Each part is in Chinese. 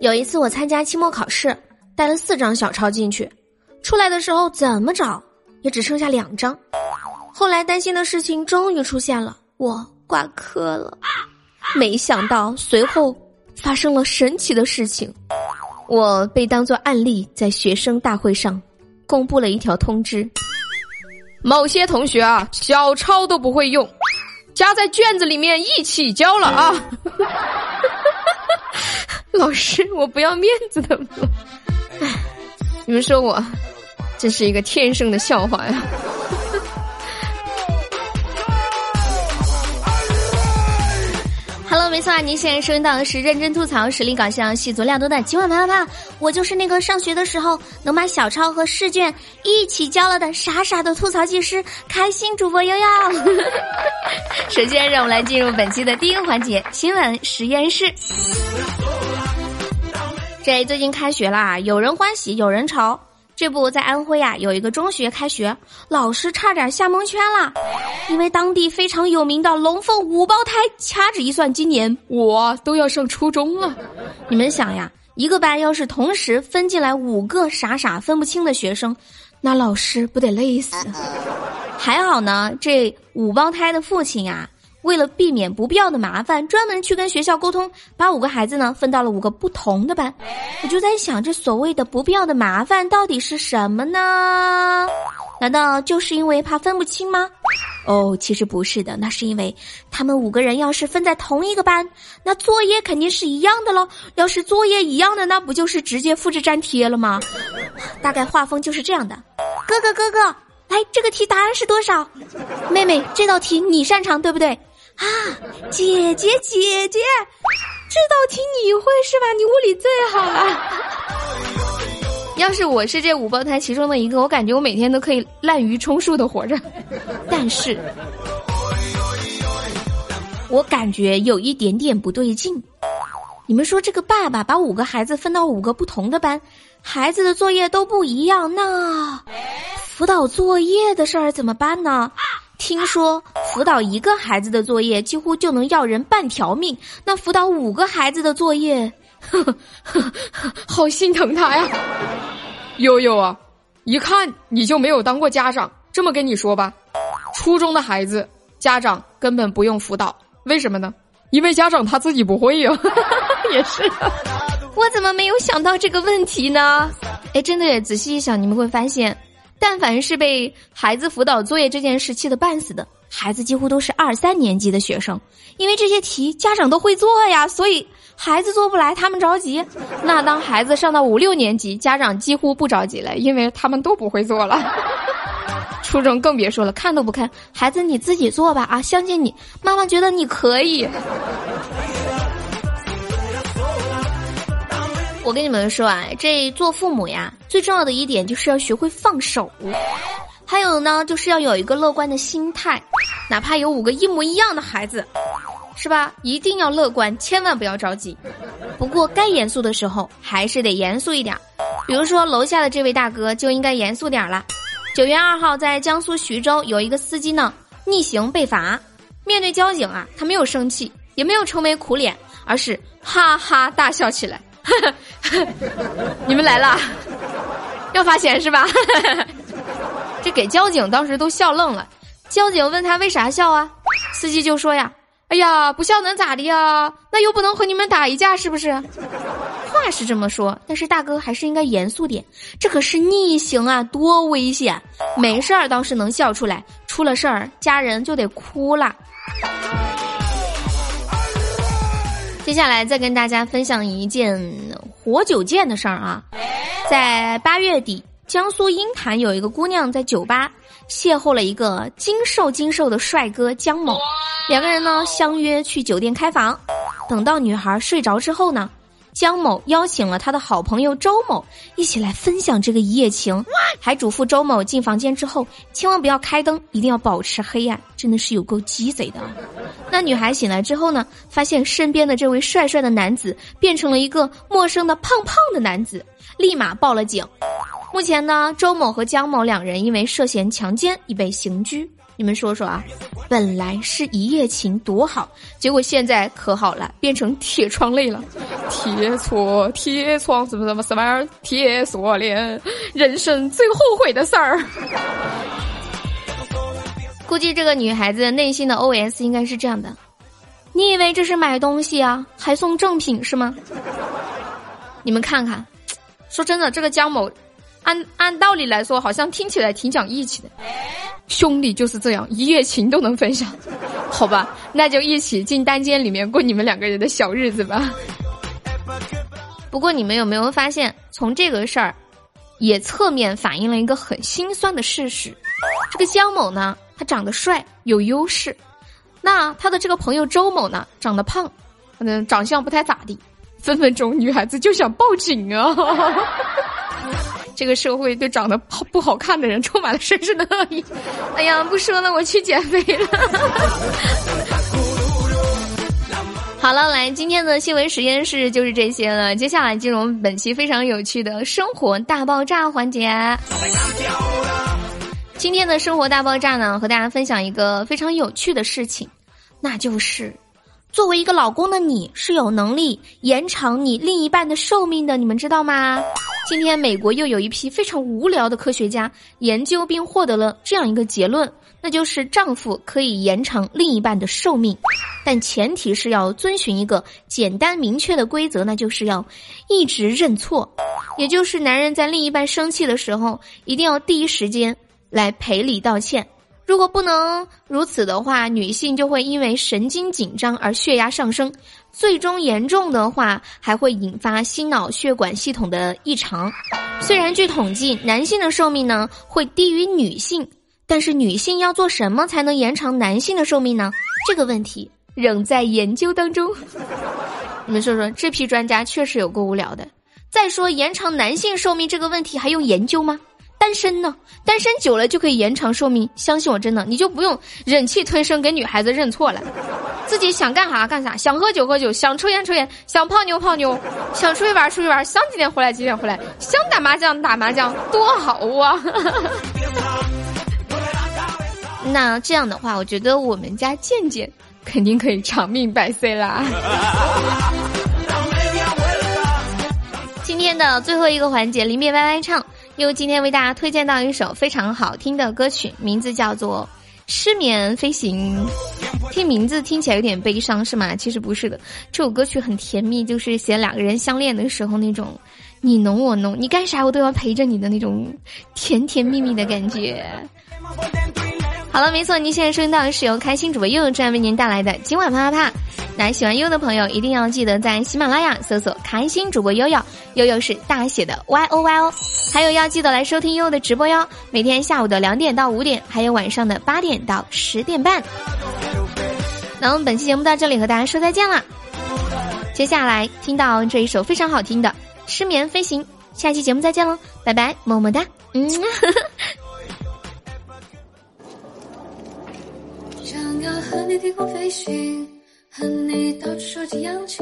有一次我参加期末考试，带了四张小抄进去，出来的时候怎么找也只剩下两张。后来担心的事情终于出现了，我挂科了。没想到随后发生了神奇的事情，我被当作案例在学生大会上公布了一条通知：某些同学啊，小抄都不会用，夹在卷子里面一起交了啊。老师，我不要面子的吗？你们说我这是一个天生的笑话呀没错啊，您现在收听到的是认真吐槽、实力搞笑、戏足料多的今晚啪啪啪。我就是那个上学的时候能把小抄和试卷一起交了的傻傻的吐槽技师，开心主播悠悠。首先，让我们来进入本期的第一个环节——新闻实验室。这最近开学啦，有人欢喜有人愁。这不在安徽呀，有一个中学开学，老师差点吓蒙圈了，因为当地非常有名的龙凤五胞胎，掐指一算，今年我都要上初中了。你们想呀，一个班要是同时分进来五个傻傻分不清的学生，那老师不得累死？还好呢，这五胞胎的父亲呀。为了避免不必要的麻烦，专门去跟学校沟通，把五个孩子呢分到了五个不同的班。我就在想，这所谓的不必要的麻烦到底是什么呢？难道就是因为怕分不清吗？哦，其实不是的，那是因为他们五个人要是分在同一个班，那作业肯定是一样的喽。要是作业一样的，那不就是直接复制粘贴了吗？大概画风就是这样的。哥哥哥哥，来，这个题答案是多少？妹妹，这道题你擅长对不对？啊，姐姐姐姐，这道题你会是吧？你物理最好了。要是我是这五胞胎其中的一个，我感觉我每天都可以滥竽充数的活着。但是，我感觉有一点点不对劲。你们说这个爸爸把五个孩子分到五个不同的班，孩子的作业都不一样，那辅导作业的事儿怎么办呢？听说辅导一个孩子的作业几乎就能要人半条命，那辅导五个孩子的作业，呵呵呵好心疼他呀！悠悠啊，一看你就没有当过家长。这么跟你说吧，初中的孩子家长根本不用辅导，为什么呢？因为家长他自己不会呀。也是，我怎么没有想到这个问题呢？哎，真的，仔细一想，你们会发现。但凡是被孩子辅导作业这件事气得半死的孩子，几乎都是二三年级的学生，因为这些题家长都会做呀，所以孩子做不来，他们着急。那当孩子上到五六年级，家长几乎不着急了，因为他们都不会做了。初中更别说了，看都不看，孩子你自己做吧啊，相信你，妈妈觉得你可以。我跟你们说啊，这做父母呀，最重要的一点就是要学会放手，还有呢，就是要有一个乐观的心态，哪怕有五个一模一样的孩子，是吧？一定要乐观，千万不要着急。不过该严肃的时候还是得严肃一点，比如说楼下的这位大哥就应该严肃点了。九月二号，在江苏徐州有一个司机呢逆行被罚，面对交警啊，他没有生气，也没有愁眉苦脸，而是哈哈大笑起来。你们来了，要罚钱是吧？这给交警当时都笑愣了。交警问他为啥笑啊？司机就说呀：“哎呀，不笑能咋的呀？那又不能和你们打一架，是不是？”话是这么说，但是大哥还是应该严肃点。这可是逆行啊，多危险！没事儿倒是能笑出来，出了事儿家人就得哭了。接下来再跟大家分享一件活久见的事儿啊，在八月底，江苏鹰潭有一个姑娘在酒吧邂逅了一个精瘦精瘦的帅哥江某，两个人呢相约去酒店开房，等到女孩睡着之后呢。江某邀请了他的好朋友周某一起来分享这个一夜情，还嘱咐周某进房间之后千万不要开灯，一定要保持黑暗，真的是有够鸡贼的。那女孩醒来之后呢，发现身边的这位帅帅的男子变成了一个陌生的胖胖的男子，立马报了警。目前呢，周某和江某两人因为涉嫌强奸已被刑拘。你们说说啊，本来是一夜情多好，结果现在可好了，变成铁窗泪了。贴错铁窗什么什么什么铁锁链，人生最后悔的事儿。估计这个女孩子内心的 OS 应该是这样的：你以为这是买东西啊，还送正品是吗？你们看看，说真的，这个江某，按按道理来说，好像听起来挺讲义气的。兄弟就是这样，一夜情都能分享，好吧？那就一起进单间里面过你们两个人的小日子吧。不过你们有没有发现，从这个事儿，也侧面反映了一个很心酸的事实：这个江某呢，他长得帅有优势，那他的这个朋友周某呢，长得胖，嗯，长相不太咋地，分分钟女孩子就想报警啊。这个社会对长得好不好看的人充满了深深的恶意。哎呀，不说了，我去减肥了。好了，来今天的新闻实验室就是这些了。接下来进入本期非常有趣的生活大爆炸环节。今天的生活大爆炸呢，和大家分享一个非常有趣的事情，那就是。作为一个老公的你是有能力延长你另一半的寿命的，你们知道吗？今天美国又有一批非常无聊的科学家研究并获得了这样一个结论，那就是丈夫可以延长另一半的寿命，但前提是要遵循一个简单明确的规则，那就是要一直认错，也就是男人在另一半生气的时候，一定要第一时间来赔礼道歉。如果不能如此的话，女性就会因为神经紧张而血压上升，最终严重的话还会引发心脑血管系统的异常。虽然据统计，男性的寿命呢会低于女性，但是女性要做什么才能延长男性的寿命呢？这个问题仍在研究当中。你们说说，这批专家确实有够无聊的。再说，延长男性寿命这个问题还用研究吗？单身呢？单身久了就可以延长寿命，相信我，真的，你就不用忍气吞声给女孩子认错了，自己想干啥干啥，想喝酒喝酒，想抽烟抽烟，想泡妞泡妞，想出去玩出去玩，想几点回来几点回来，想打麻将打麻将，多好啊！那这样的话，我觉得我们家健健肯定可以长命百岁啦。今天的最后一个环节，临别歪歪唱。又今天为大家推荐到一首非常好听的歌曲，名字叫做《失眠飞行》。听名字听起来有点悲伤，是吗？其实不是的，这首歌曲很甜蜜，就是写两个人相恋的时候那种你侬我侬，你干啥我都要陪着你的那种甜甜蜜蜜的感觉。好了，没错，您现在收听到的是由开心主播悠悠正在为您带来的今晚啪啪啪。那喜欢悠悠的朋友一定要记得在喜马拉雅搜索“开心主播悠悠”，悠悠是大写的 Y O Y O。还有要记得来收听悠悠的直播哟，每天下午的两点到五点，还有晚上的八点到十点半。那我们本期节目到这里和大家说再见了，接下来听到这一首非常好听的《失眠飞行》，下期节目再见喽，拜拜，么么哒，嗯。呵呵要和你低空飞行，和你到处收集氧气。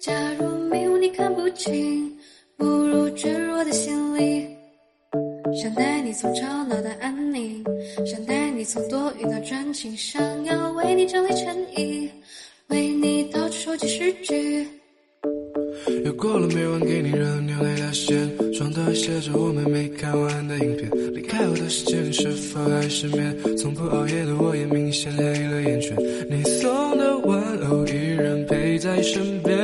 假如迷雾你看不清，不如坠入我的心里。想带你从吵闹到安宁，想带你从多云到转晴。想要为你整理衬衣，为你到处收集诗句。过了每晚给你热牛奶的线，床头还写着我们没看完的影片。离开我的时间是否还失眠？从不熬夜的我也明显黑了眼圈。你送的玩偶依然陪在身边，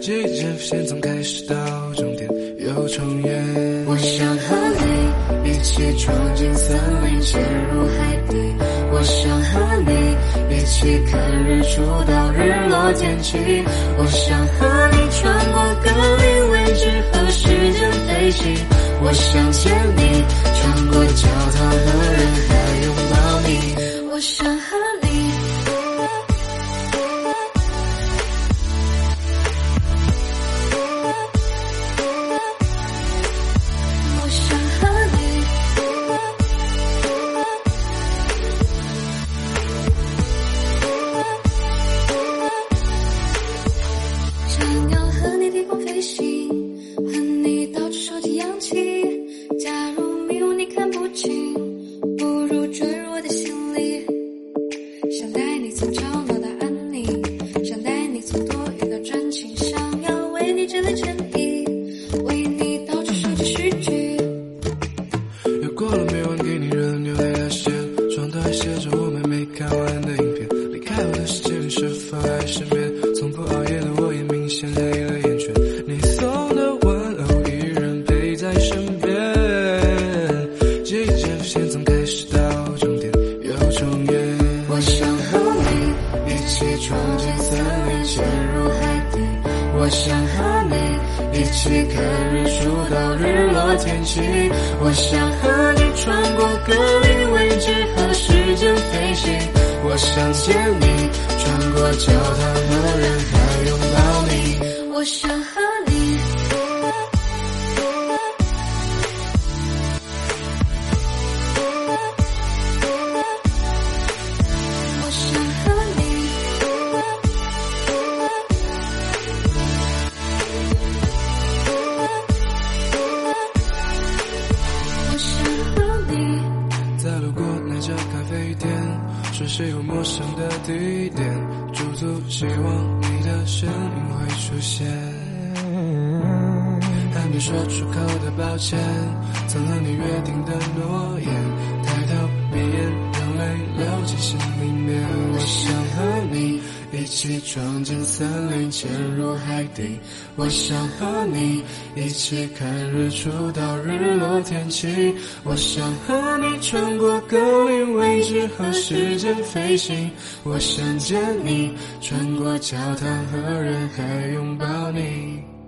季节线从开始到终点又重演。我想和你一起闯进森林，潜入海底。我想和你起看日出到日落天气。我想和你穿过隔离位置和时间飞行。我想牵你穿过教堂和人海拥抱你。我想线从开始到终点又重演。我想和你一起闯进森林，潜入海底。我想和你一起看日出到日落天晴。我想和你穿过格林位置和时间飞行。我想见你，穿过教堂和人海拥抱你。我想是有陌生的地点，驻足希望你的身影会出现。还没说出口的抱歉，曾和你约定的诺言，抬头闭眼，让泪流进心里面。我想和你一起闯进森林，潜入海底。我想和你一起看日出到日落天气。我想和你穿过格林威治和时间飞行。我想见你，穿过教堂和人海拥抱你。